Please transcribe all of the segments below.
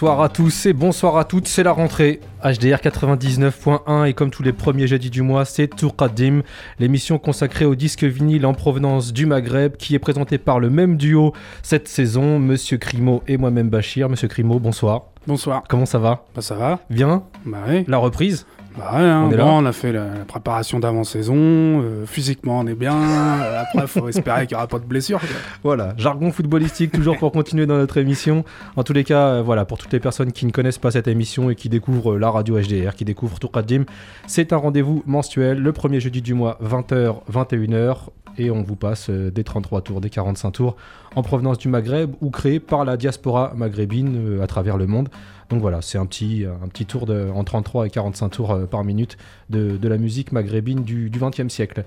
Bonsoir à tous et bonsoir à toutes, c'est la rentrée. HDR 99.1 et comme tous les premiers jeudis du mois, c'est Tourkadim, l'émission consacrée au disque vinyle en provenance du Maghreb qui est présentée par le même duo cette saison, Monsieur Crimo et moi-même Bachir. Monsieur Crimo, bonsoir. Bonsoir. Comment ça va? Bah ça va. Bien? Bah ouais. La reprise? Bah ouais, hein, On est bon, là. on a fait la, la préparation d'avant-saison, euh, physiquement on est bien, euh, après faut espérer qu'il n'y aura pas de blessures. quoi. Voilà, jargon footballistique toujours pour continuer dans notre émission. En tous les cas, euh, voilà, pour toutes les personnes qui ne connaissent pas cette émission et qui découvrent la radio HDR, qui découvrent Tourkadim, c'est un rendez-vous mensuel, le premier jeudi du mois, 20h, 21h, et on vous passe euh, des 33 tours, des 45 tours en provenance du Maghreb ou créés par la diaspora maghrébine euh, à travers le monde. Donc voilà, c'est un petit, un petit tour de, en 33 et 45 tours euh, par minute de, de la musique maghrébine du, 20e siècle.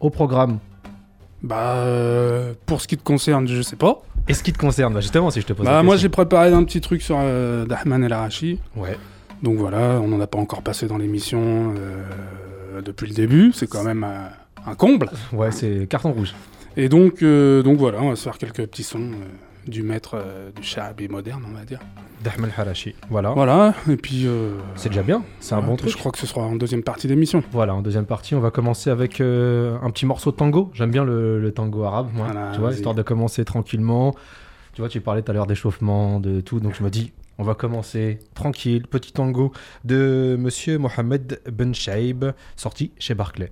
Au programme, Bah euh, pour ce qui te concerne, je sais pas. et ce qui te concerne, bah, justement, si je te pose la Bah moi question. j'ai préparé un petit truc sur euh, Dahman El Arachi. Ouais. Donc voilà, on n'en a pas encore passé dans l'émission euh, depuis le début, c'est quand même un comble. Ouais, c'est carton rouge. Et donc, euh, donc voilà, on va se faire quelques petits sons euh, du maître euh, du shahabi moderne, on va dire. D'Ahmed Harachi. Voilà. Voilà, et puis... C'est déjà bien. C'est un bon Je truc. crois que ce sera en deuxième partie d'émission. Voilà, en deuxième partie, on va commencer avec un petit morceau de tango. J'aime bien le, le tango arabe, moi. Voilà, tu vois, histoire de commencer tranquillement. Tu vois, tu parlais tout à l'heure d'échauffement, de tout. Donc je me dis, on va commencer tranquille. Petit tango de monsieur Mohamed Ben Shaib, sorti chez Barclay.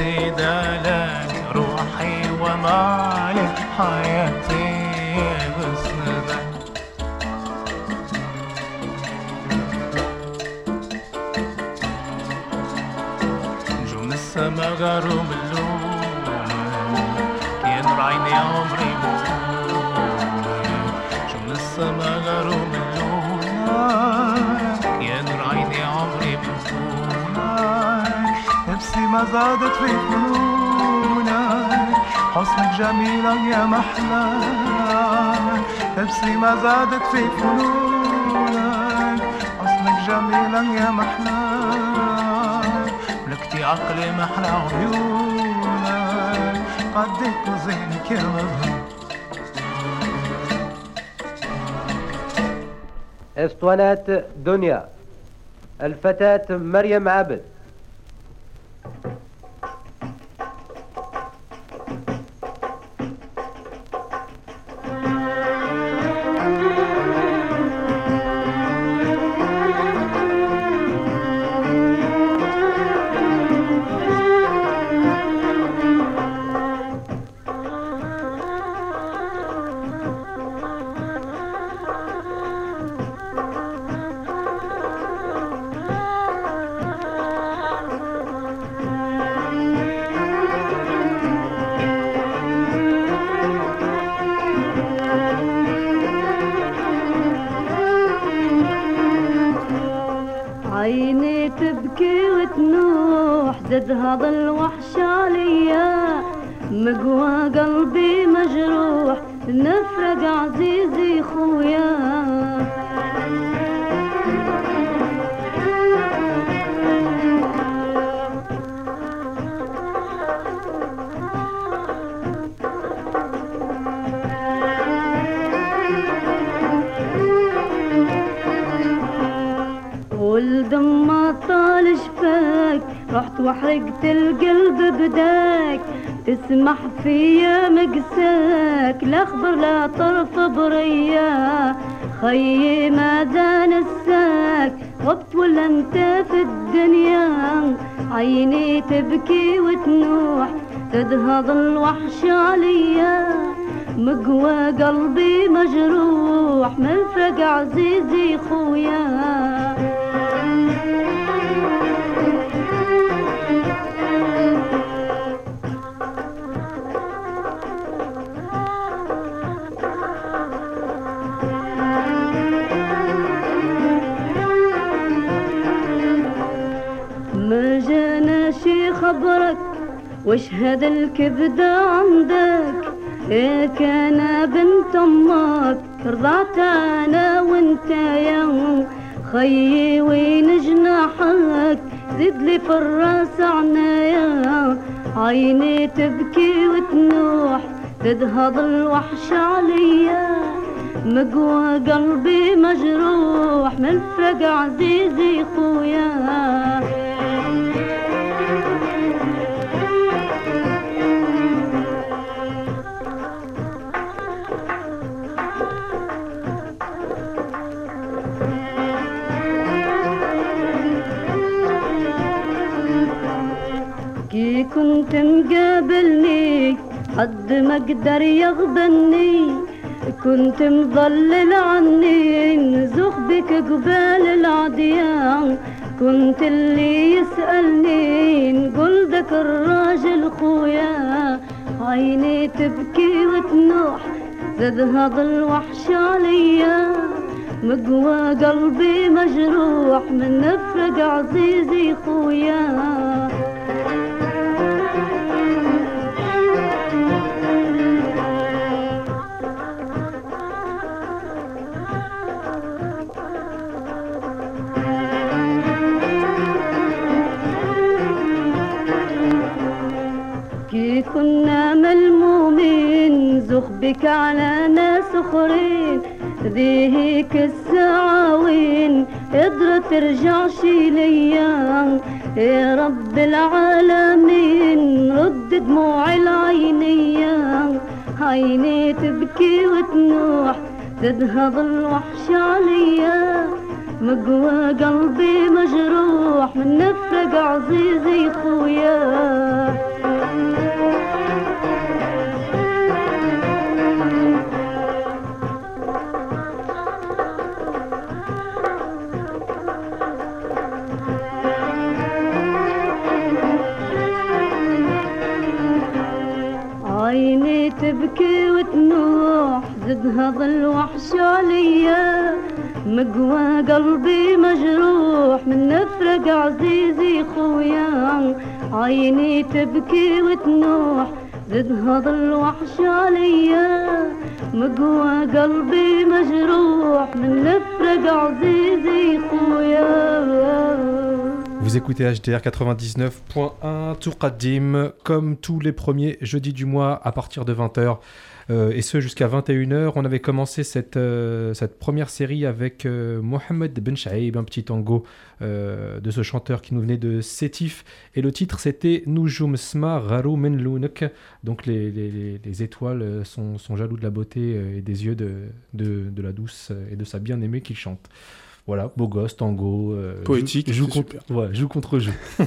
قصيدة لك روحي ومالك حياتي. زادت في فنونك حسنك جميلة يا محلى نفسي ما زادت في فنونك حسنك جميلة يا محلى ملكتي عقلي محلى عيونك. قدك وزينك يا مظهر اسطوانات دنيا. الفتاة مريم عبد. وحرقت القلب بداك تسمح فيا مقساك. لا خبر لا طرف بريا خيي ماذا نساك غبت ولا أنت في الدنيا عيني تبكي وتنوح. تدهض الوحش عليا مقوى قلبي مجروح. من فرق عزيزي خويا. وش هذا الكبدة عندك. إيه كان بنت أمك رضعت أنا وأنت يا خيي وين جناحك؟ زد لي في الرأس عنايا عيني تبكي وتنوح هذا الوحش عليا. مقوى قلبي مجروح من فرق عزيزي خويا. كي كنت مقابلني حد ما قدر يغبني. كنت مضلل عني نزخ بك قبال العديان. كنت اللي يسألني نقول دك الراجل خويا. عيني تبكي وتنوح زاد هذا الوحش عليا. مقوى قلبي مجروح من نفرق عزيزي خويا. كنا ملمومين زخ بك على ناس أخرين ذي هيك السعاوين قدرة ترجعش ليا يا رب العالمين. رد دموع العينية عيني تبكي وتنوح هذا الوحش عليا. مقوى قلبي مجروح من نفرق عزيزي خويا. عيني تبكي وتنوح زد هذا الوحش عليا مقوى قلبي مجروح من نفرق عزيزي خويا. عيني تبكي وتنوح زد هذا الوحش عليا مقوى قلبي مجروح من نفرق عزيزي خويا Vous écoutez HDR 99.1 Tour Qadim, comme tous les premiers jeudis du mois à partir de 20h. euh, et ce jusqu'à 21h. On avait commencé cette, euh, première série avec euh, Mohamed Ben Shaib, un petit tango de ce chanteur qui nous venait de Sétif. Et le titre c'était Nujum Sma Raru Men Lunek. Donc les, les- les- les étoiles sont, jaloux de la beauté et des yeux de, de, la douce et de sa bien-aimée qu'il chante. Voilà, beau gosse, tango. euh, Poétique, Joue, joue contre, ouais, joue contre jeu.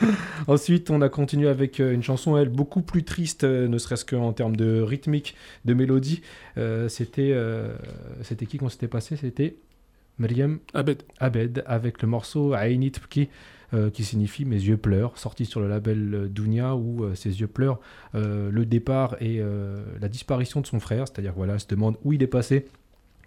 Ensuite, on a continué avec euh, une chanson, elle, beaucoup plus triste, euh, ne serait-ce qu'en termes de rythmique, de mélodie. Euh, c'était, euh, c'était qui qu'on s'était passé? C'était Myriam Abed. Abed avec le morceau Aïnit Pki. euh, qui signifie Mes yeux pleurent, sorti sur le label euh, Dunia où euh, ses yeux pleurent le départ et la disparition de son frère, c'est-à-dire voilà, elle se demande où il est passé,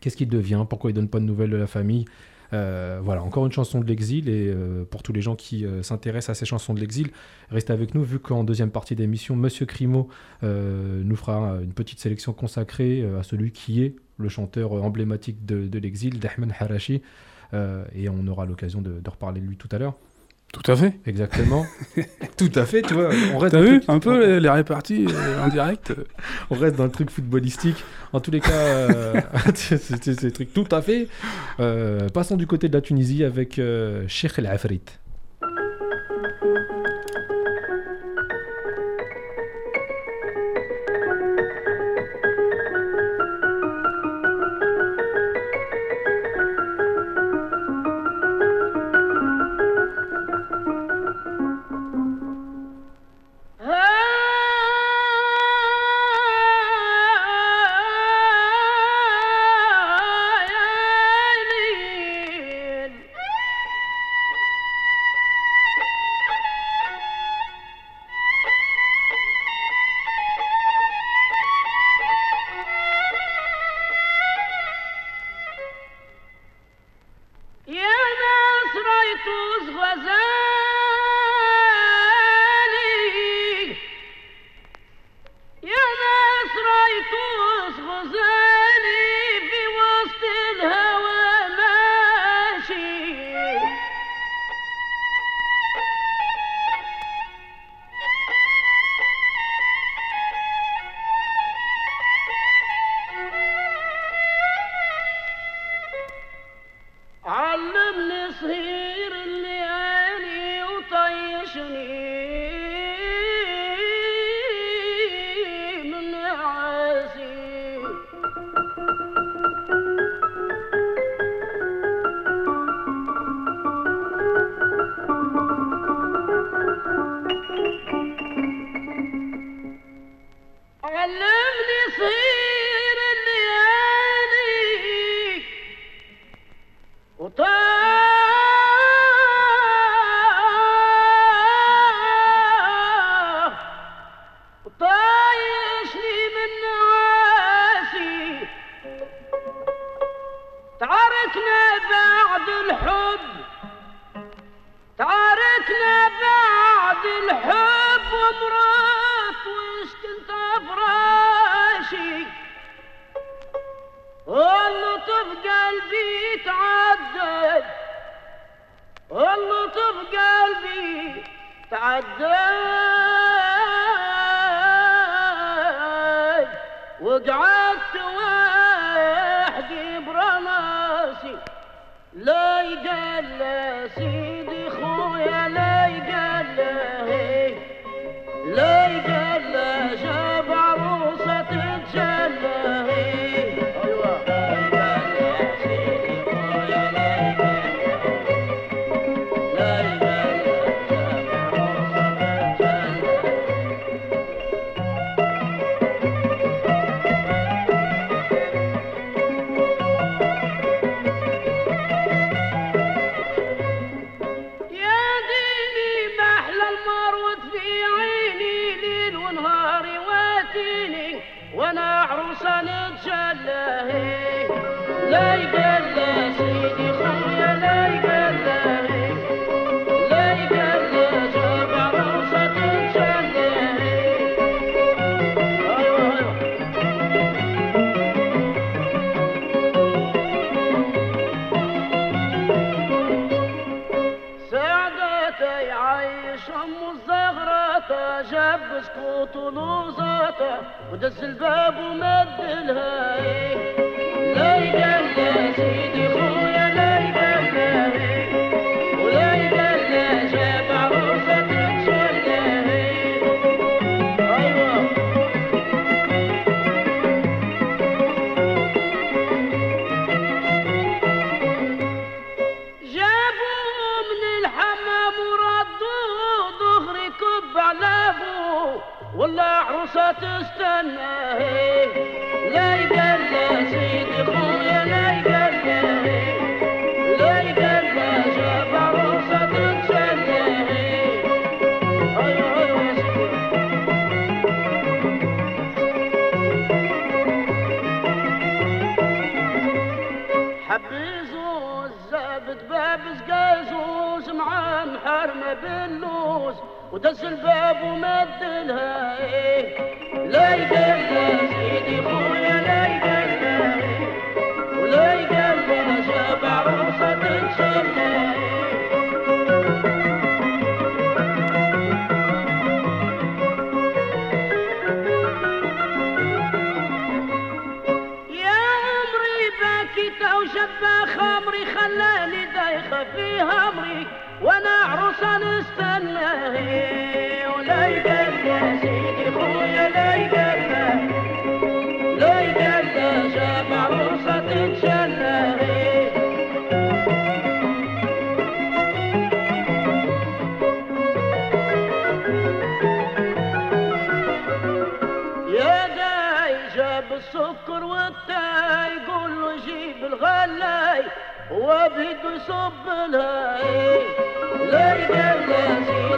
qu'est-ce qu'il devient, pourquoi il donne pas de nouvelles de la famille? Euh, voilà, encore une chanson de l'exil. Et euh, pour tous les gens qui euh, s'intéressent à ces chansons de l'exil, restez avec nous, vu qu'en deuxième partie d'émission, Monsieur Crimo nous fera une petite sélection consacrée à celui qui est le chanteur emblématique de, l'exil, Dahman Harashi. Et on aura l'occasion de reparler de lui tout à l'heure. Tout à fait. Exactement. tout à fait, tu vois. On reste T'as dans le vu truc- un peu les, les réparties euh, en direct euh, on reste dans le truc footballistique. En tous les cas, euh, c'est c'est- c'est des trucs tout à fait. Euh, passons du côté de la Tunisie avec euh, Sheikh El Afrit. بالنوس ودز الباب ومد إيه لا يقدر سيدي خويا لا يقدر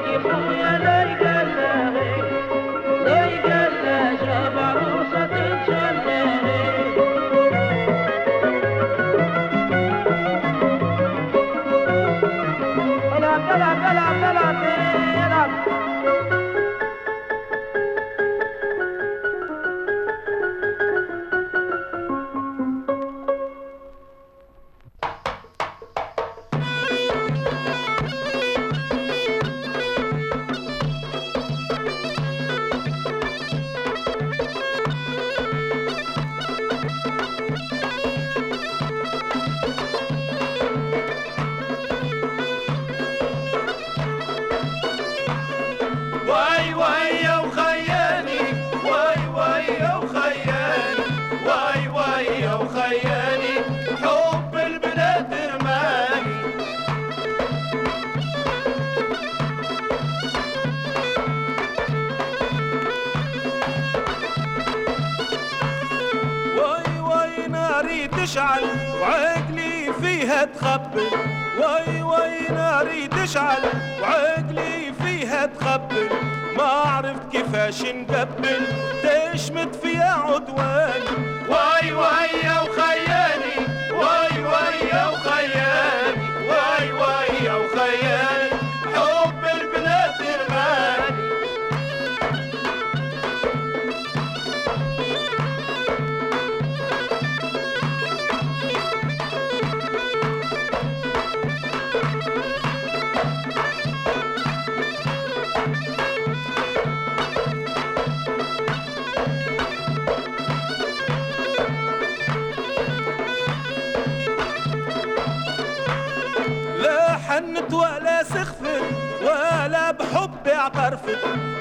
يا ليلى ناري تشعل وعقلي فيها تخبل وي وي ناري تشعل وعقلي فيها تخبل ما عرفت كيفاش نببل تشمت فيها عدوان. وي وي يا وخي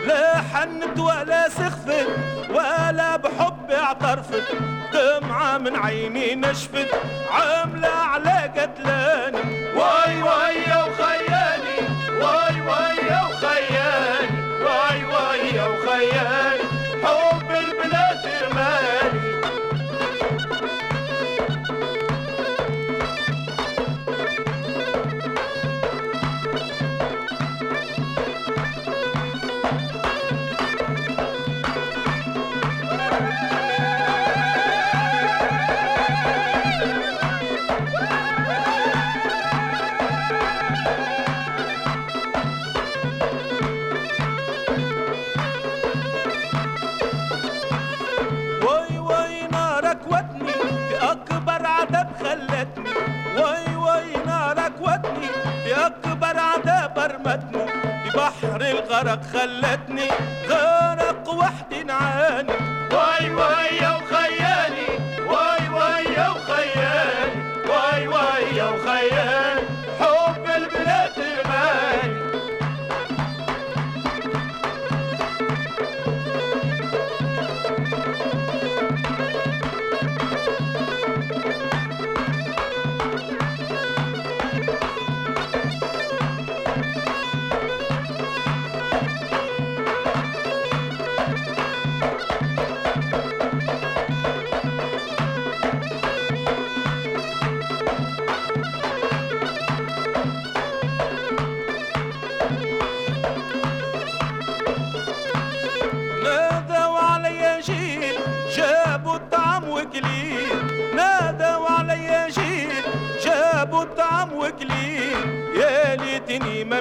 لا حنت ولا سخفت ولا بحبي اعترفت دمعة من عيني نشفت عاملة على قتلاني. غرق خلتني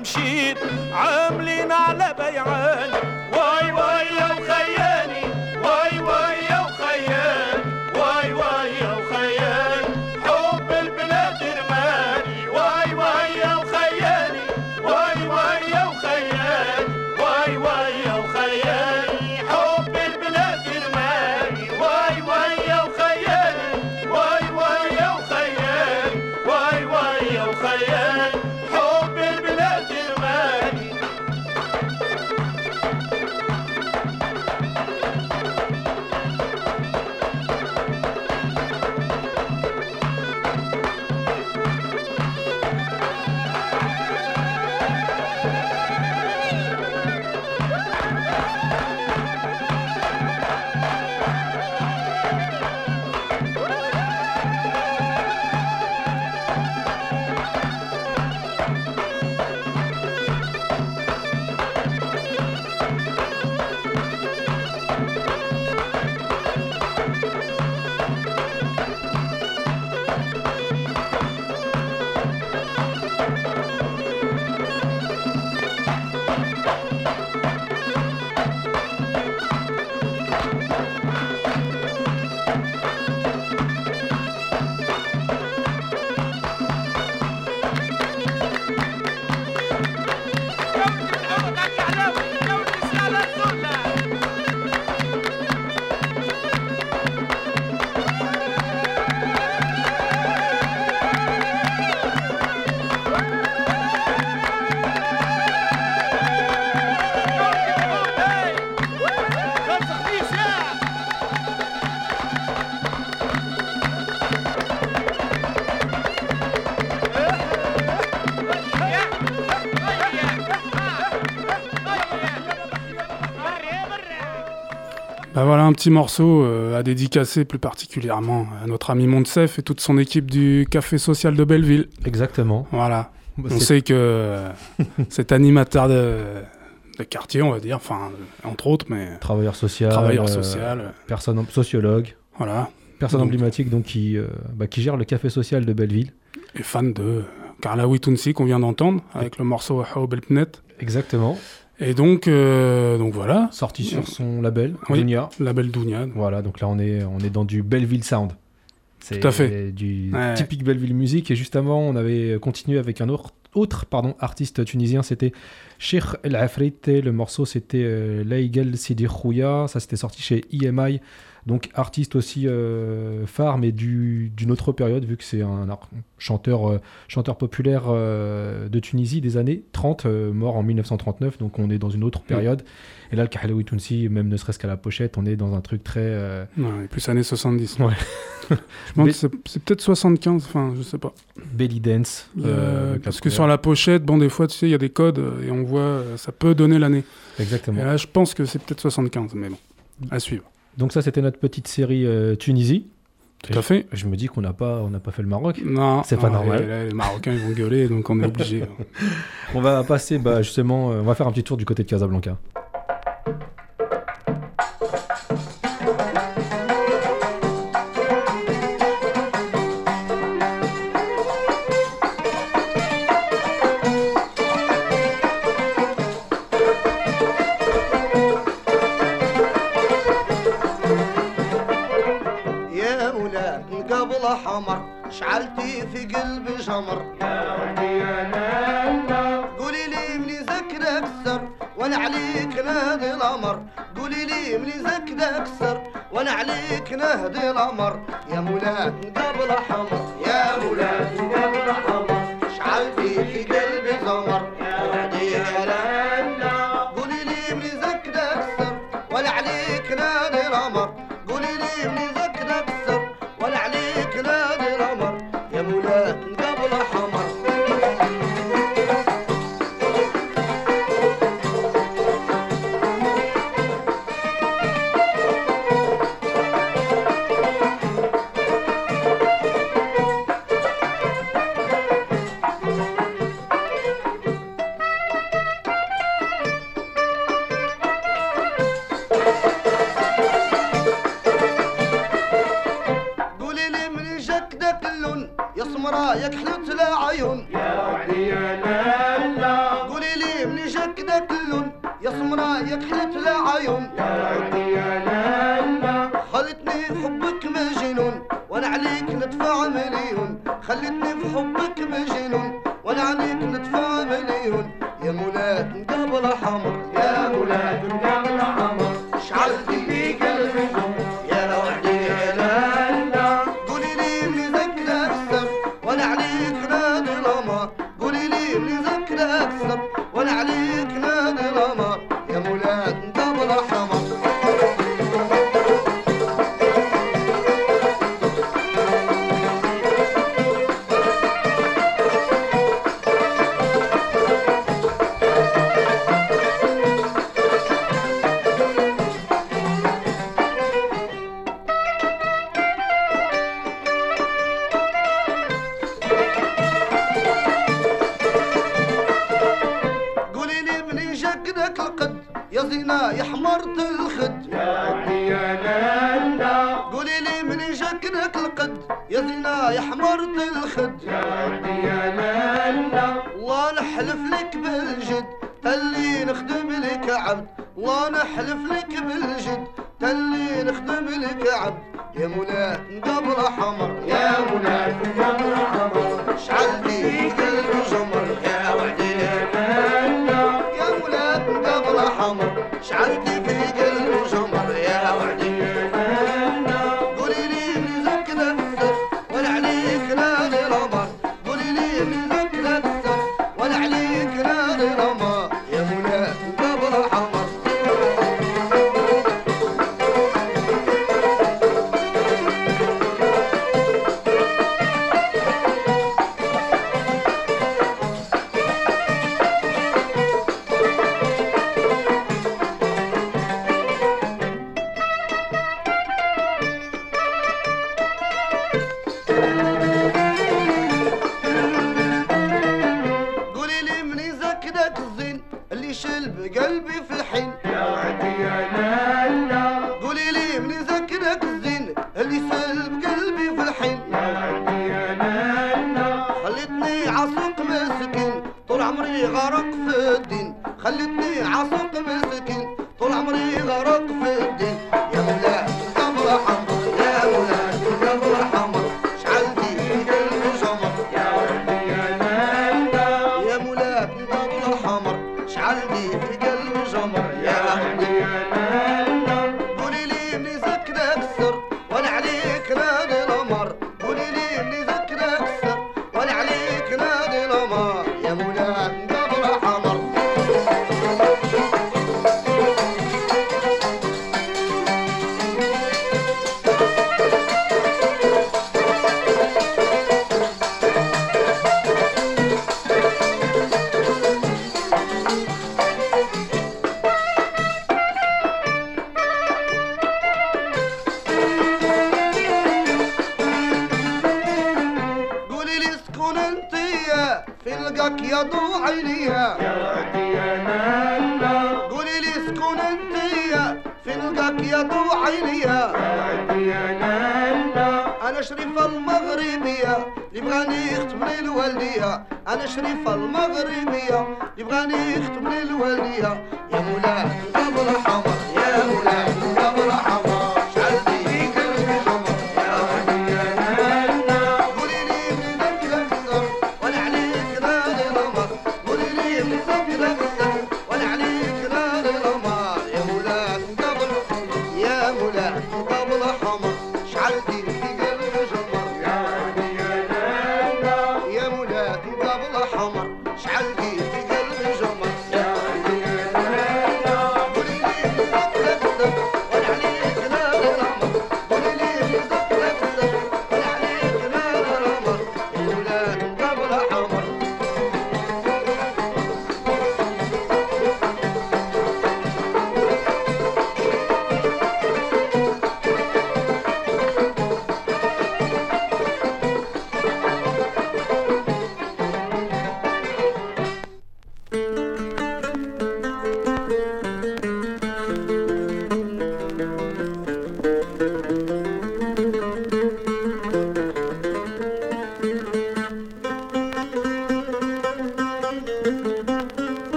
مشيت عاملين على un petit morceau euh, à dédicacer plus particulièrement à notre ami Montsef et toute son équipe du Café Social de Belleville. Exactement. Voilà. Bah, On sait que euh, cet animateur de, de quartier, on va dire, enfin, euh, entre autres, mais Travailleur social. travailleur social, Personne, sociologue. voilà, Personne Donc- emblématique donc qui, bah, qui gère le café social de Belleville. et fan de Carla Witunsi qu'on vient d'entendre avec le morceau Haoub El Pnet. Exactement. Et donc, euh, donc voilà, Sorti sur son label, Oui. Dunia. label Dounia. Voilà, donc là on est, on est dans du Belleville Sound. Tout à fait. du Ouais. typique Belleville Music. Et juste avant, on avait continué avec un autre, autre pardon, artiste tunisien, c'était Sheikh El Afrit. Le morceau c'était euh, Laïgel Sidi Khouya. Ça c'était sorti chez EMI. Donc artiste aussi euh, phare, mais du- d'une autre période, vu que c'est un chanteur, euh, chanteur populaire euh, de Tunisie des années 30, euh, mort en 1939. Donc on est dans une autre période. Et là, le Kahlaoui Tounsi, même ne serait-ce qu'à la pochette, on est dans un truc très. Ouais, plus années 70. Ouais. je pense que c'est- c'est peut-être 75, enfin, je sais pas. belly dance. Parce que sur la pochette, bon, des fois, tu sais, il y a des codes et on voit, ça peut donner l'année. Exactement. Et là, je pense que c'est peut-être 75, mais bon, à suivre. Donc ça, c'était notre petite série euh, Tunisie. Tout à fait. Je me dis qu'on n'a pas, on n'a pas fait le Maroc. Non, C'est pas non, normal. là, les Marocains, ils vont gueuler, donc on est obligé. On va passer, bah, justement, euh, on va faire un petit tour du côté de Casablanca. قولي لي زكد اكسر وأنا عليك نهدي الأمر. يا مولاد قبل حمر يا مولاد قبل حمر 有 المغربية. اللي بغاني يختم لي الوالدية. أنا شريفة المغربية. اللي بغاني يختم لي الوالدية. يا مولاي قبل حمر يا مولاي.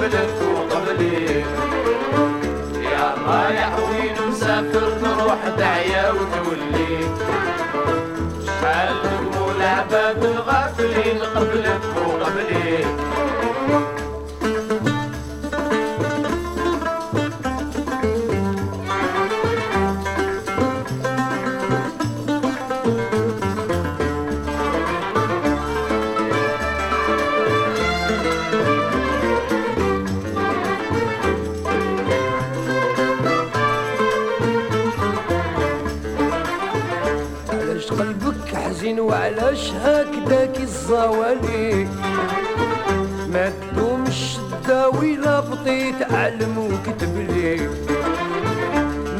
قبلك وقبلي. يا رايح وين مسافر تروح دعية وتولي. شحال نقول عباد الغافلين قبلك؟ وعلاش هكداك الزوالي؟ ما تدومش الداوي لا بطيت علم وكتب لي.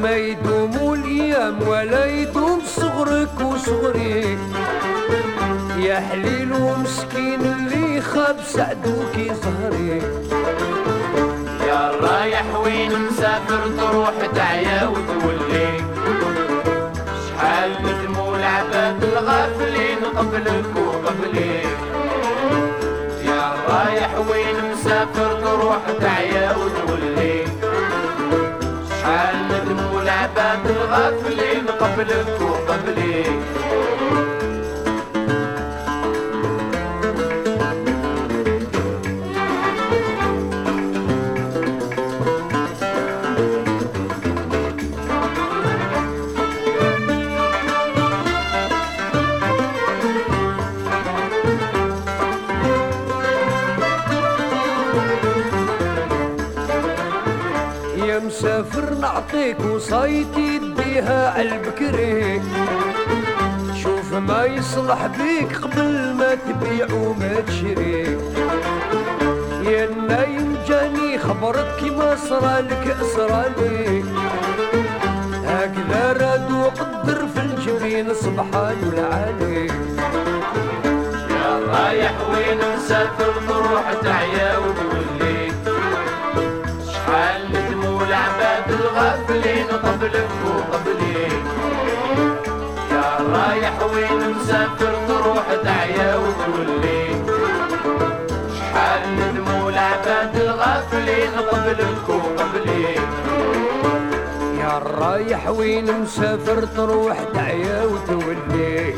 ما يدوموا الأيام ولا يدوم صغرك وصغري. يا حليل ومسكين اللي خاب سعدوك ظهري يا رايح وين مسافر تروح تعيا وتولي. الغافلين قبلك وقبلي يا رايح وين مسافر تروح تعيا وتولي. شحال ندموا العباد الغافلين قبلك وقبلي وصايتي ديها عالبكري شوف ما يصلح بيك قبل ما تبيع وما تشري. يا نايم جاني خبرك كيما صرالك صرالي هكذا راد وقدر في الجبين سبحان العالي يا رايح وين مسافر تروح تعيا وتولي الغافلين قبلك وقبلي يا رايح وين مسافر تروح تعيا وتولي شحال ندموا العباد الغافلين قبلك وقبلي يا الرايح وين مسافر تروح وتولي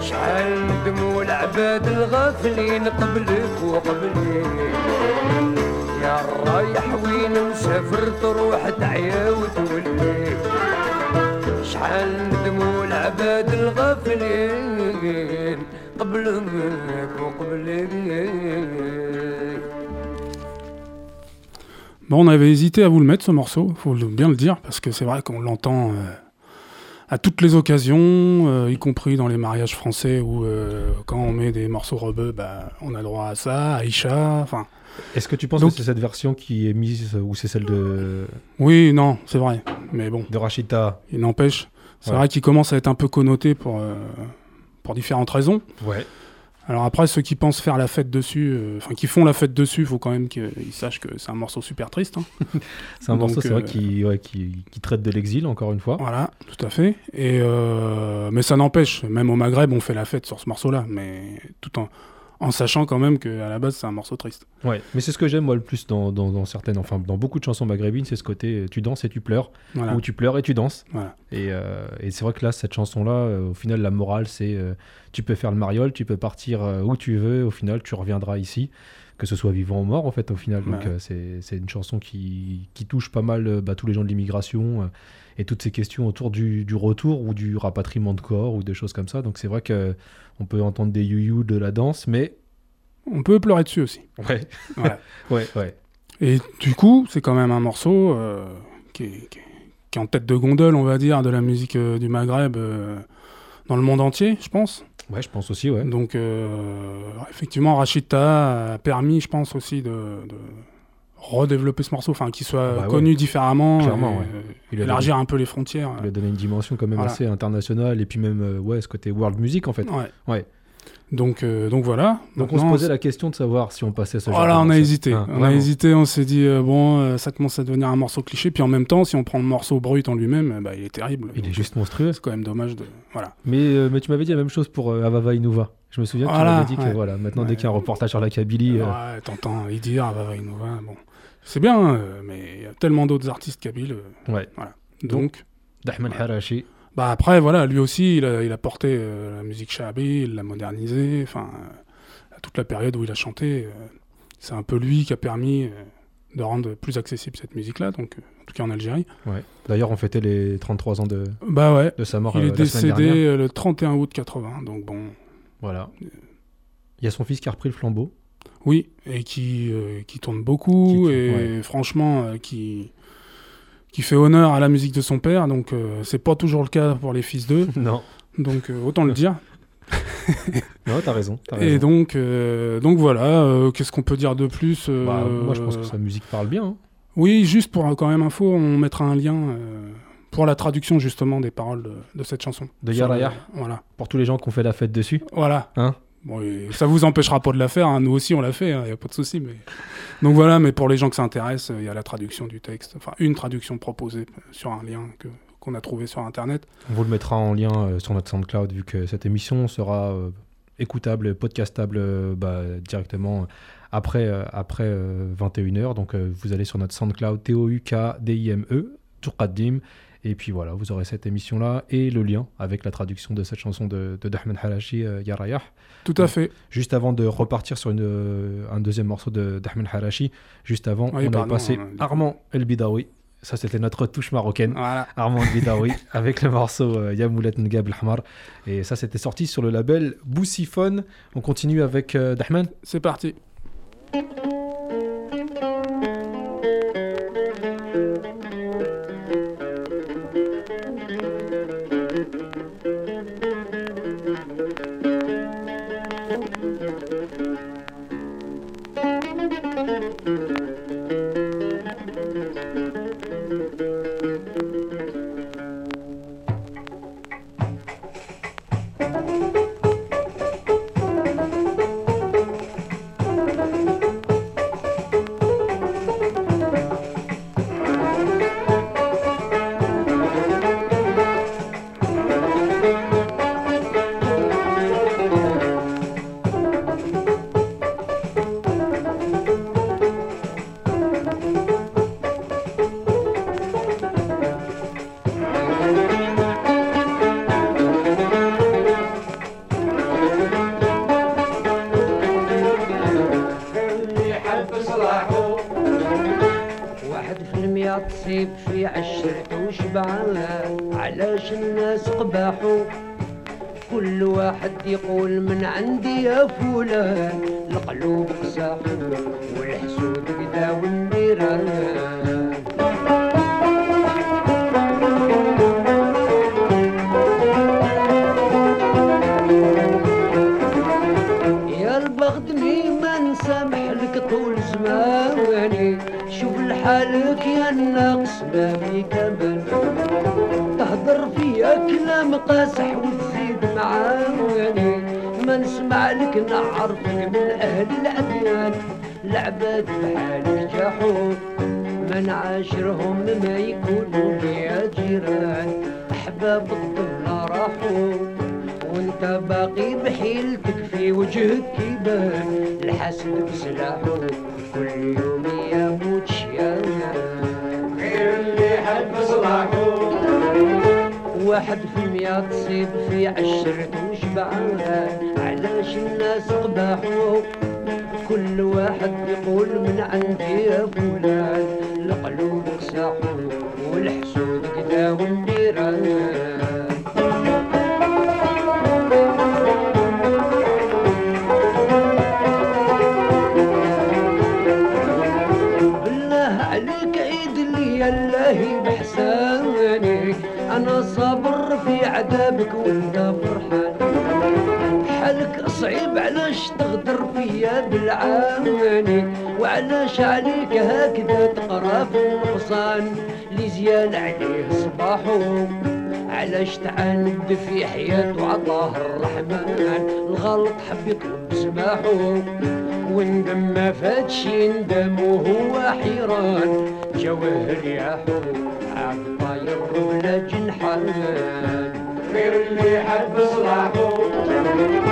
شحال ندموا العباد الغافلين قبلك وقبلي يا الرايح وين مسافر تروح تعيا وتولي شحال ندموا العباد الغافلين قبلك وقبلك Bon, on avait hésité à vous le mettre ce morceau, faut le- bien le dire, parce que c'est vrai qu'on l'entend euh, à toutes les occasions, euh, y compris dans les mariages français où euh, quand on met des morceaux rebeux, bah, on a droit à ça, à Aïcha, enfin. Est-ce que tu penses Donc- que c'est cette version qui est mise ou c'est celle de, Oui, non, c'est vrai, mais bon, de Rachida il n'empêche. C'est Ouais. vrai qu'il commence à être un peu connoté pour, euh, pour différentes raisons. Ouais. Alors après, ceux qui pensent faire la fête dessus, euh, enfin qui font la fête dessus, il faut quand même qu'ils sachent que c'est un morceau super triste. hein. C'est un Donc, morceau, c'est vrai, euh, qui, ouais, qui, qui traite de l'exil, encore une fois. Voilà, tout à fait. Et euh, mais ça n'empêche, même au Maghreb, on fait la fête sur ce morceau-là, mais tout en, en sachant quand même qu'à la base, c'est un morceau triste. Ouais. Mais c'est ce que j'aime, moi, le plus dans, dans, dans certaines, enfin, dans beaucoup de chansons maghrébines, c'est ce côté euh, tu danses et tu pleures, Voilà. ou tu pleures et tu danses. Voilà. Et, euh, et c'est vrai que là, cette chanson-là, euh, au final, la morale, c'est euh, tu peux faire le mariole, tu peux partir où tu veux, au final, tu reviendras ici, que ce soit vivant ou mort, en fait, au final. Donc, Ouais. euh, c'est c'est une chanson qui, qui touche pas mal euh, bah, tous les gens de l'immigration euh, et toutes ces questions autour du, du retour ou du rapatriement de corps ou des choses comme ça. Donc, c'est vrai que on peut entendre des you de la danse, mais. On peut pleurer dessus aussi. Ouais. Voilà. ouais, ouais. Et du coup, c'est quand même un morceau euh, qui, est, qui est- qui est en tête de gondole, on va dire, de la musique euh, du Maghreb euh, dans le monde entier, je pense. Ouais, je pense aussi, ouais. Donc, euh, effectivement, Rachida a permis, je pense aussi, de, de redévelopper ce morceau, enfin, qu'il soit Bah ouais. connu différemment, Clairement, et, ouais. Il élargir un peu les frontières. Il a donné une dimension quand même Voilà. assez internationale et puis même euh, ouais ce côté world music en fait. Ouais. Ouais. Donc, euh, donc voilà. Donc on se posait la question de savoir si on passait ce genre Voilà, de on a hésité. Hein, on a hésité, on s'est dit, euh, bon, euh, ça commence à devenir un morceau cliché. Puis en même temps, si on prend le morceau brut en lui-même, bah, il est terrible. Il est juste monstrueux. C'est quand même dommage de. Voilà. Mais, mais tu m'avais dit la même chose pour Avava Inuva. Je me souviens que Voilà, tu m'avais dit que voilà, maintenant dès qu'il y a un reportage sur la Kabylie, Ouais, t'entends y dire, ah, bah, bah, Innova, bon. C'est bien, mais il y a tellement d'autres artistes kabyles. ouais. voilà. Donc, Donc, Dahman Harashi. Bah après, voilà, lui aussi, il a, il a porté euh, la musique shabi, il l'a modernisée, enfin, euh, à toute la période où il a chanté, euh, c'est un peu lui qui a permis de rendre plus accessible cette musique-là, donc, en tout cas en Algérie. Ouais. D'ailleurs, on fêtait les 33 ans de, Bah ouais, de sa mort il est la décédé le 31 août 80, donc bon, Voilà. Il y a son fils qui a repris le flambeau. oui, et qui, qui tourne beaucoup, Qui- et ouais. franchement, qui, qui fait honneur à la musique de son père, donc euh, c'est pas toujours le cas pour les fils d'eux, non. donc euh, autant le dire. Non, t'as raison. Et donc, euh, donc voilà, qu'est-ce qu'on peut dire de plus Bah, moi, je pense que sa musique parle bien. hein. Oui, juste pour quand même info, on mettra un lien pour la traduction justement des paroles de, de cette chanson. De Yaraya. Voilà. Pour tous les gens qui ont fait la fête dessus. Voilà. Hein Bon, et ça vous empêchera pas de la faire, hein, nous aussi on l'a fait, il n'y a pas de souci. Donc voilà, mais pour les gens que ça intéresse, il y a la traduction du texte, enfin une traduction proposée euh, sur un lien qu'on a trouvé sur Internet. On vous le mettra en lien euh, sur notre SoundCloud vu que cette émission sera euh, écoutable, podcastable euh, bah, directement après, euh, après 21h. Donc euh, vous allez sur notre SoundCloud T-O-U-K-D-I-M-E, Tourqaddim. Et puis voilà, vous aurez cette émission-là et le lien avec la traduction de cette chanson de, de Dahman Halashi, euh, Yarayah. Tout à fait. Juste avant de repartir sur une, euh, un deuxième morceau de Dahman Halashi, juste avant, Oui, on a passé on a- Armand El Bidawi. Ça, c'était notre touche marocaine. Voilà. Armand El Bidawi avec le morceau euh, Yamoulet Ngab Hamar. Et ça, c'était sorti sur le label Boussiphone. On continue avec euh, Dahman. C'est parti. علاش الناس قباحوا كل واحد يقول من عندي يا فلان القلوب قساحوا والحسود قدا والنيران يا البغدني ما نسامح لك طول زماني شوف لحالك يا الناقص بابي كمان تهضر في كلام قاسح وتزيد معاوني يعني. ما نسمع لك نعرفك من أهل الأديان. لعبات بحالك يا من عاشرهم ما يكونوا بيا جيران أحباب الطلة راحوا. وانت باقي بحيلتك في وجهك يبان. الحسد بسلاحه. كل يوم يا واحد في المية تصيب في عشرة وشبعان علاش الناس قباحوا كل واحد يقول من عندي يا فلان. القلوب قساحوا والحسود قدا والنيران فيا بالعاني وعلاش عليك هكذا تقرا في النقصان اللي زيان عليه صباحو علاش تعاند في حياته عطاه الرحمن؟ الغلط حب يطلب سماحو وندم ما فاتش يندم وهو حيران. جوه رياحه عاد طاير بلا جنحان غير اللي حب صلاحه.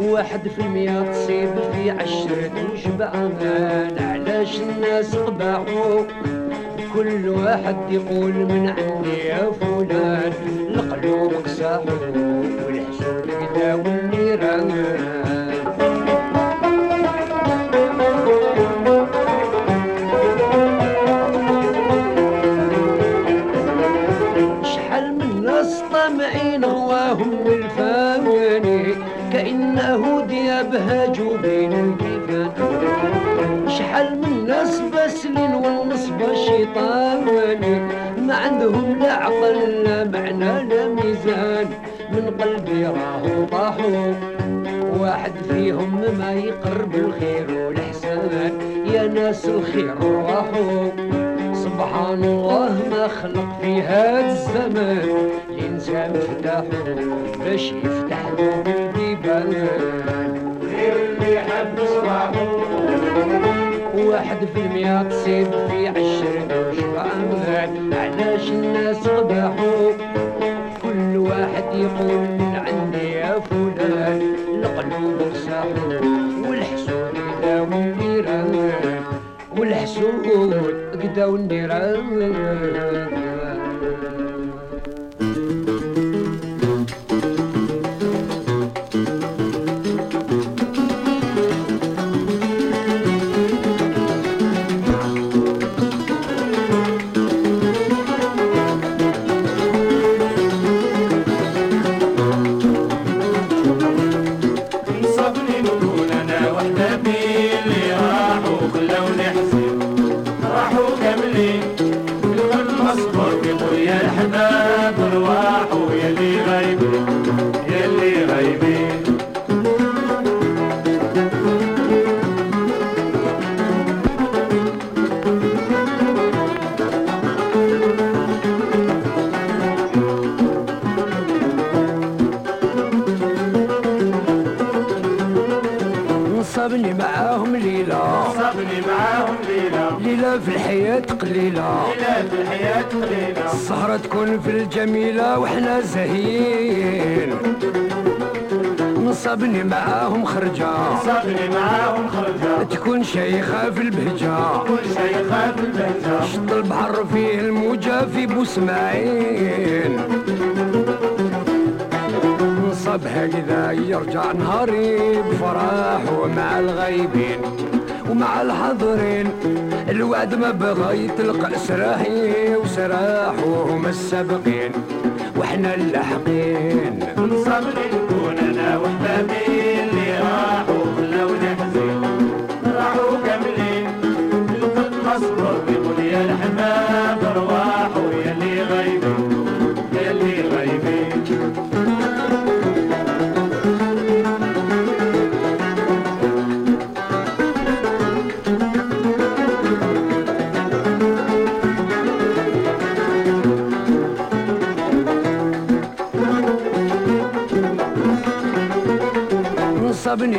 واحد في المية تصيب في عشرة وشبعان علاش الناس قباحوا كل واحد يقول من عندي يا فلان القلوب قساحوا والحسود قدا والنيران طاحوا. واحد فيهم ما يقرب الخير والحسان يا ناس الخير راحوا. سبحان الله ما خلق في هذا الزمان. الإنسان فتاحه باش يفتح له بالبيبان غير اللي حب واحد في المية تصيب في عشرة وشبعان علاش الناس قباحوا كل واحد يقول يا فلان القلوب ساحور والحسود قداو النيران والحسود قداو النيران. السهرة تكون في الجميلة وحنا زهيين نصابني معاهم خرجة. صبني معاهم خرجة. تكون شيخة في البهجة. كل شيء خاف البهجة. شط البحر فيه الموجة في بوسماعين نصب هكذا يرجع نهاري بفرح ومع الغايبين مع الحاضرين. الوعد ما بغى يطلق سراحي وسراحهم السابقين وإحنا اللاحقين. نصبر نكون أنا وحبابي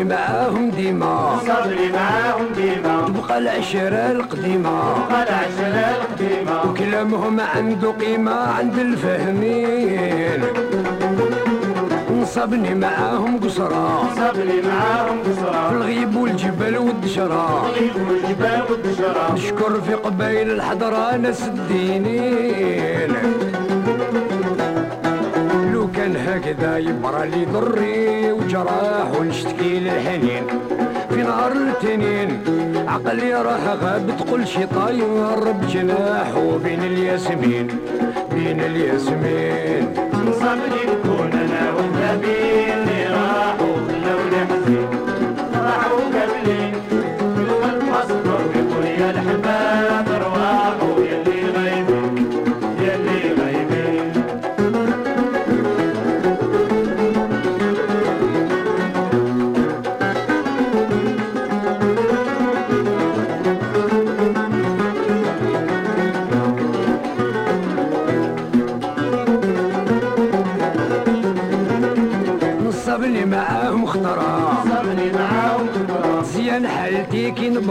نصبني معاهم ديما صبري معاهم ديما تبقى العشرة القديمة. تبقى العشرة القديمة وكلامهم عنده قيمة عند الفهمين. نصبني معاهم قصرة صبري معاهم في قصرى الغيب والجبل والدشرة الغيب والجبال والدشرة نشكر في قبائل الحضرة ناس الدينين. هكذا يبرى لي ضري وجراح ونشتكي للحنين في نهار الاثنين عقلي راه غاب تقول شي طاير بجناحه بين الياسمين بين الياسمين. صبري نكون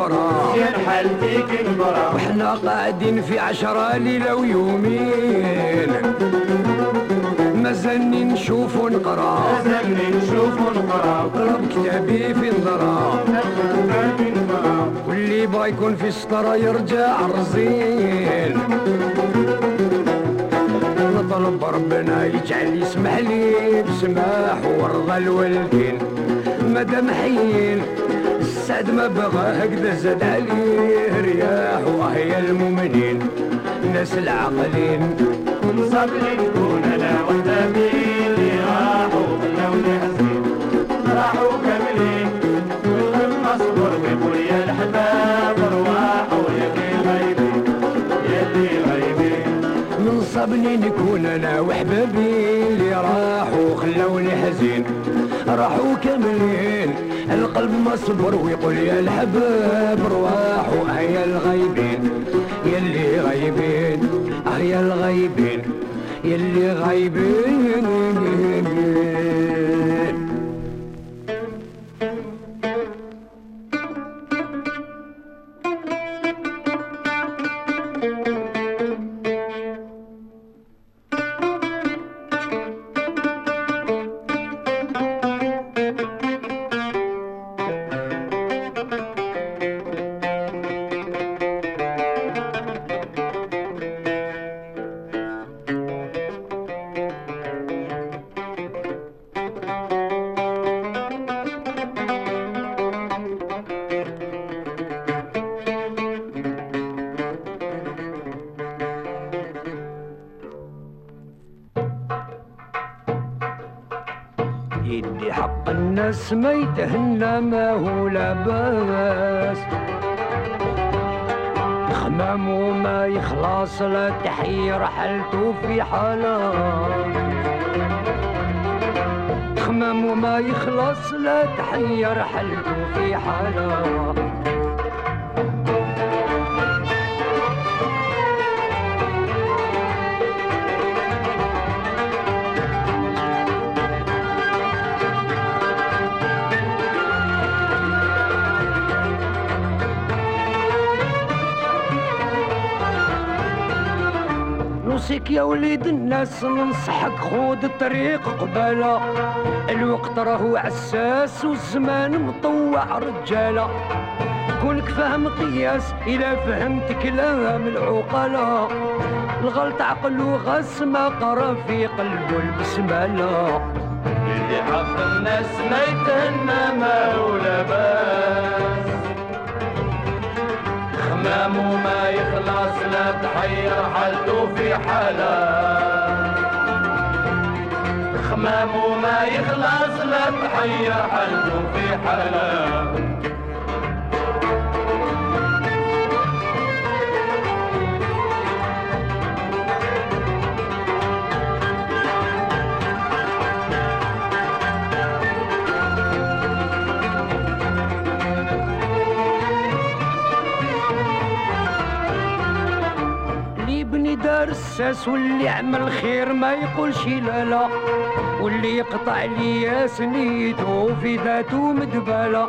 نبرا يا حالتي كبرى. وحنا قاعدين في عشرة ليلة ويومين. مازالني نشوف ونقرا لازمني نشوف ونقرأ. قرب كتابي في نظرة واللي بغا يكون في السطرة يرجع رزين نطلب ربنا يجعل يسمح لي بسماح ورضا الوالدين مادام حيين السعد ما بغى هكذا زاد عليه رياح وهي المؤمنين. الناس العاقلين صبري نكون أنا وحدابي اللي راحوا خلوني حزين راحوا كاملين. والقلب مصبر ويقول يا الحباب ارواحوا يا اللي غايبين يا اللي غايبين. من صبني نكون أنا وحبابي اللي راحوا خلوني حزين راحوا كاملين القلب ما صبر ويقول يا الحباب رواحوا هيا الغايبين يلي غايبين هيا الغايبين يلي غايبين I Hello. يا وليد الناس ننصحك خود الطريق قبالة الوقت راهو عساس والزمان مطوع رجالة كونك فاهم قياس إلا فهمت كلام العقلاء الغلط عقل وغاس ما قرأ في قلبه البسملة اللي حق الناس ما يتهنى ما هو لاباس. خمام وما يخلص لا تحير حالته في حالة. خمام وما يخلص لا تحير حالته في حالة. دار الساس واللي عمل خير ما يقولش لا لا. واللي يقطع لي سنيته في ذاته مدبالة.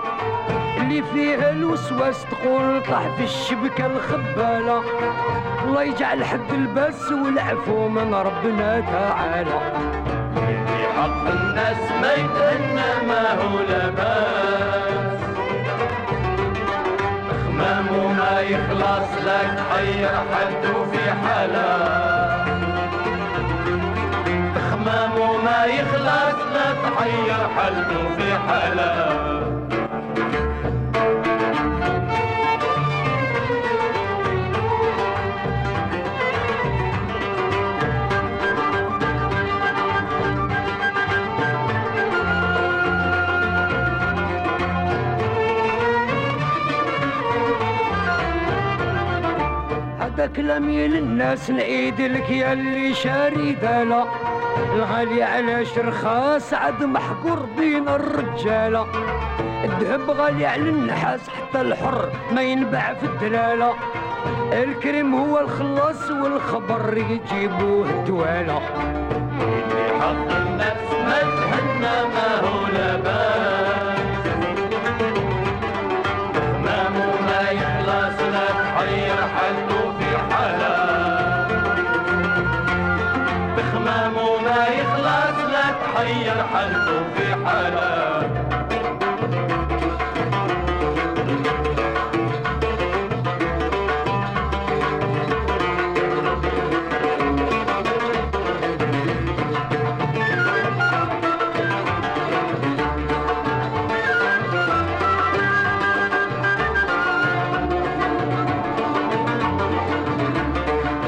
اللي فيها الوسواس تقول طاح في الشبكة الخبالة. الله يجعل حد البس والعفو من ربنا تعالى. في حق الناس ما يتهنى ما هو لباس همه ما يخلص لك حي حد في حالة همه ما يخلص لك حي حد في حالة كلامي للناس نعيد لك يا اللي شاري دالا. الغالي علاش رخاص عاد محقور بين الرجالة الذهب غالي على النحاس حتى الحر ما ينباع في الدلالة. الكريم هو الخلاص والخبر يجيبوه الدوالة في حق الناس ما ما هو لباس في حلب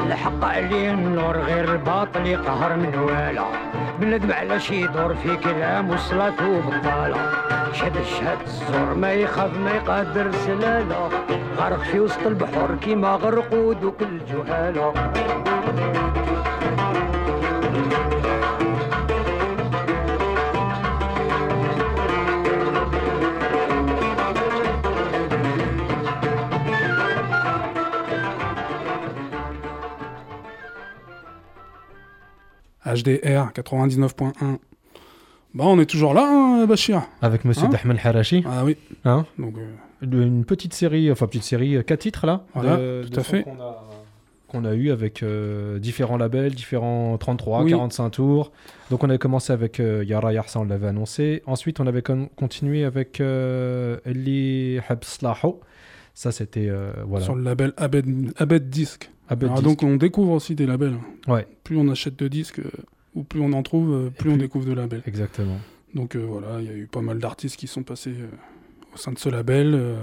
لحق علي النور غير باطل قهر من والع بندم على شي دور في كلام وصلاته بطالة شهد الشهد الزور ما يخاف ما يقدر سلالة غرق في وسط البحر كيما غرقوا دوك الجهالة HDR 99.1. Bah, on est toujours là, hein, Bachir. Avec Monsieur Hein Dahman Harashi. Ah oui. Hein Donc, euh, Une petite série, enfin petite série, euh, quatre titres là. Voilà, de- tout de à fait. Qu'on a, qu'on a eu avec euh, différents labels, différents 33, Oui. 45 tours. Donc on avait commencé avec euh, Yara Yarsa, on l'avait annoncé. Ensuite on avait con- continué avec Eli Habslaho. Ça c'était voilà. sur le label Abed, Abed Disc. Alors, Disc. donc on découvre aussi des labels. Ouais. Plus on achète de disques, euh, ou plus on en trouve, euh, plus, on découvre de labels. Exactement. Donc euh, voilà, il y a eu pas mal d'artistes qui sont passés euh, au sein de ce label, euh,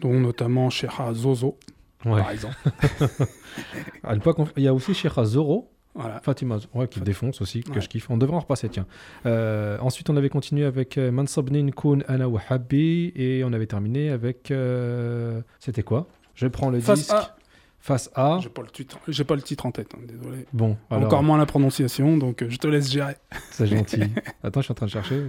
dont notamment Sheikha Zozo, Ouais. par exemple. À il y a aussi Sheikha Zoro. Voilà. Fatima ouais, qui défonce aussi, que Ouais. je kiffe. On devrait en repasser, tiens. Ensuite, on avait continué avec Mansabnin Kun Ana Wahabi et on avait terminé avec. C'était quoi? Je prends le Face disque. A Face A. J'ai pas le titre, j'ai pas le titre en tête, hein, désolé. Bon, alors, Encore moins la prononciation, donc euh, je te laisse gérer. c'est gentil. Attends, je suis en train de chercher.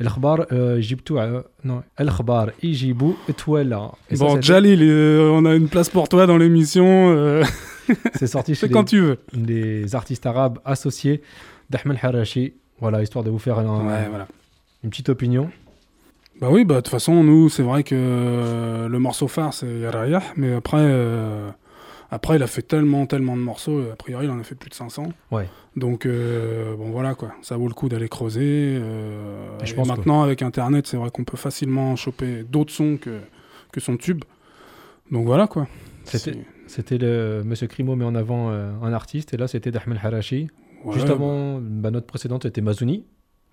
الأخبار euh, جبتوا ع- non الأخبار يجيبوا تولا Et ça, bon, c'était- Jalil, euh, on a une place pour toi dans l'émission. euh, c'est sorti chez c'est quand les, tu veux. les artistes arabes associés d'Ahmed Harashi. Voilà, histoire de vous faire un- Ouais, voilà. une petite opinion. Bah oui, bah de toute façon, nous, c'est vrai que euh, le morceau phare, c'est Yarayah, mais après, euh, après, il a fait tellement, tellement de morceaux, a priori, il en a fait plus de 500. Ouais. Donc, euh, bon, voilà, quoi. Ça vaut le coup d'aller creuser. euh, je pense que- maintenant, avec Internet, c'est vrai qu'on peut facilement choper d'autres sons que, que son tube. Donc, voilà, quoi. C'était- le Monsieur Crimo met en avant euh, un artiste et là c'était D'Ahmed Harashi. ouais, Juste bah, avant, bah, notre précédente était Mazouni.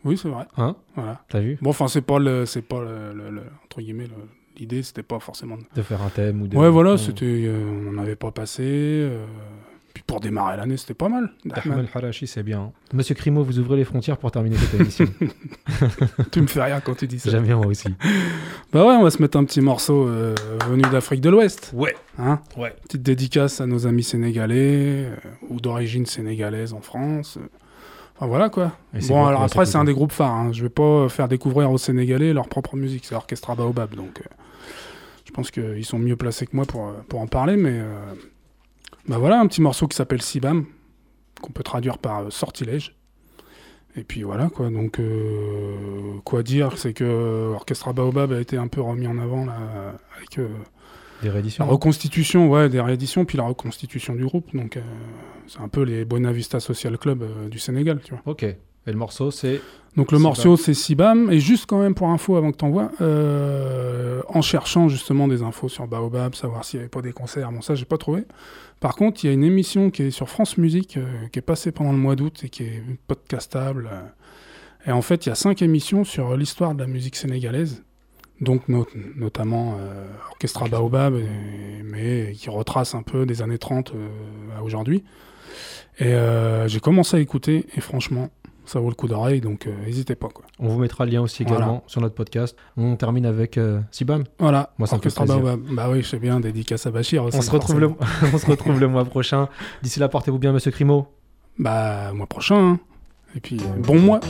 oui, c'est vrai. Hein? Voilà. T'as vu? Bon, enfin, c'est pas le, c'est pas le, le- le- entre guillemets, le, l'idée c'était pas forcément. de- De faire un thème ou de. Ouais, voilà, c'était, euh, on n'avait pas passé. euh, puis pour démarrer l'année, c'était pas mal. Ahmed Harachi, c'est bien. Monsieur Crimo, vous ouvrez les frontières pour terminer cette émission. tu me fais rien quand tu dis ça. J'aime bien moi aussi. Bah ouais, on va se mettre un petit morceau euh, venu d'Afrique de l'Ouest. Ouais. Hein Ouais. Petite dédicace à nos amis sénégalais euh, ou d'origine sénégalaise en France. euh. Enfin voilà quoi. Bon, alors après, c'est un s'écouter des groupes phares. hein. Je vais pas faire découvrir aux Sénégalais leur propre musique. C'est Orchestra Baobab. Donc euh, pense qu'ils sont mieux placés que moi pour, euh, pour en parler. Mais euh, bah voilà, un petit morceau qui s'appelle Sibam, qu'on peut traduire par euh, sortilège. Et puis voilà quoi. Donc euh, quoi dire, c'est que Orchestra Baobab a été un peu remis en avant là, avec Des la rééditions. reconstitution, ouais, des rééditions, puis la reconstitution du groupe. Donc euh, c'est un peu les Buena Vista Social Club euh, du Sénégal, tu vois. Ok. Et le morceau, c'est. Donc le morceau c'est Sibam, et juste quand même pour info avant que t'envoies, euh, en cherchant justement des infos sur Baobab, savoir s'il n'y avait pas des concerts, bon ça j'ai pas trouvé. Par contre il y a une émission qui est sur France Musique, euh, qui est passée pendant le mois d'août et qui est podcastable. euh. et en fait il y a cinq émissions sur l'histoire de la musique sénégalaise, donc no- notamment euh, Orchestra Baobab, et- mais qui retrace un peu des années 30 euh, à aujourd'hui. Et j'ai commencé à écouter, et franchement, ça vaut le coup d'oreille, donc euh, n'hésitez pas. Quoi. On vous mettra le lien aussi également Voilà. sur notre podcast. On termine avec euh, Sibam. Voilà, Moi, ça Orchestra. Baobab. Bah oui, je sais bien, dédicace à Bachir aussi. On se, retrouve le... on se retrouve le mois prochain. D'ici là, portez-vous bien, monsieur Crimo. Bah, mois prochain. hein. Et puis, euh, bon mois.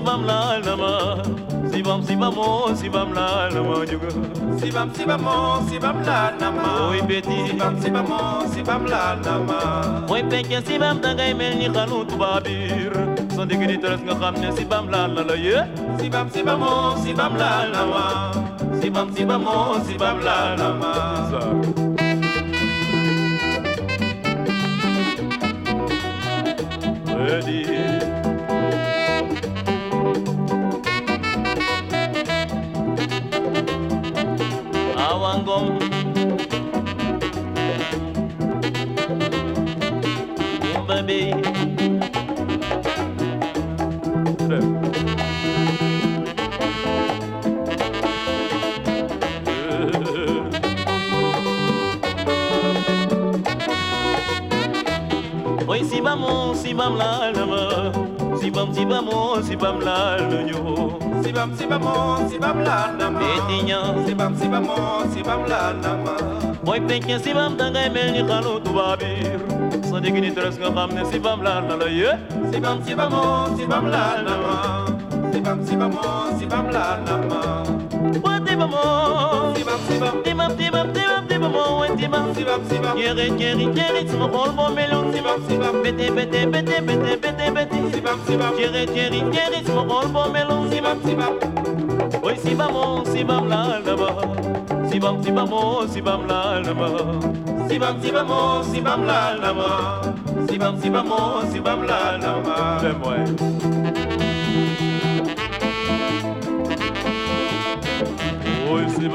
Vamos, si vam la nama. Si vam, si vamos, si vam la nama juga. Si vam, si vamos, si vam la nama. Oi, beti. Si vam, si vamos, si vam la nama. Oi, pekya si vam tagay mel ni xalu tubabir. Son digri teres nga xam ne si vam la la la ye. Si vam, si vamos, si vam la nama. Si vam, si vamos, si vam la nama. Ready. Baby Oi si vamos si vam la Si vam si vamos si vam la nyo Si vam si vamos si vam la nama Betinya Si vam si vamos si vam la nama Oi penke si mel ni Sa digni teres nga xam ne si vam la la la ye Si vam si vamos si vam la la nama Oi ti vamos Si vam si vam Ti vam ti vam ti vam ti vamos Oi ti vam si vam si vam Yeri yeri yeri Sama xol bo melon Si vam si vam Bete bete bete bete bete bete Si vam si vam Yeri yeri yeri Sama xol bo melon Si vam si vam Oi si vamos si vam la la ba Si vam si vamos si vam la la ba Si vam si vamos si vam la la ba Si vam si vamos si vam la la ba J'aime Oi si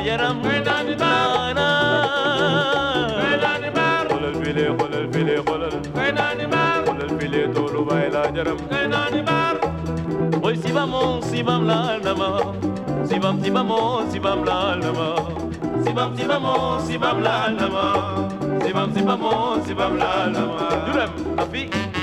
jaram Fenani bar. Oi si vamos si vam la nama Si vam si vamos si vam la nama Si vam si vamos si vam la nama Si vam si vamos si vam la nama Durem afi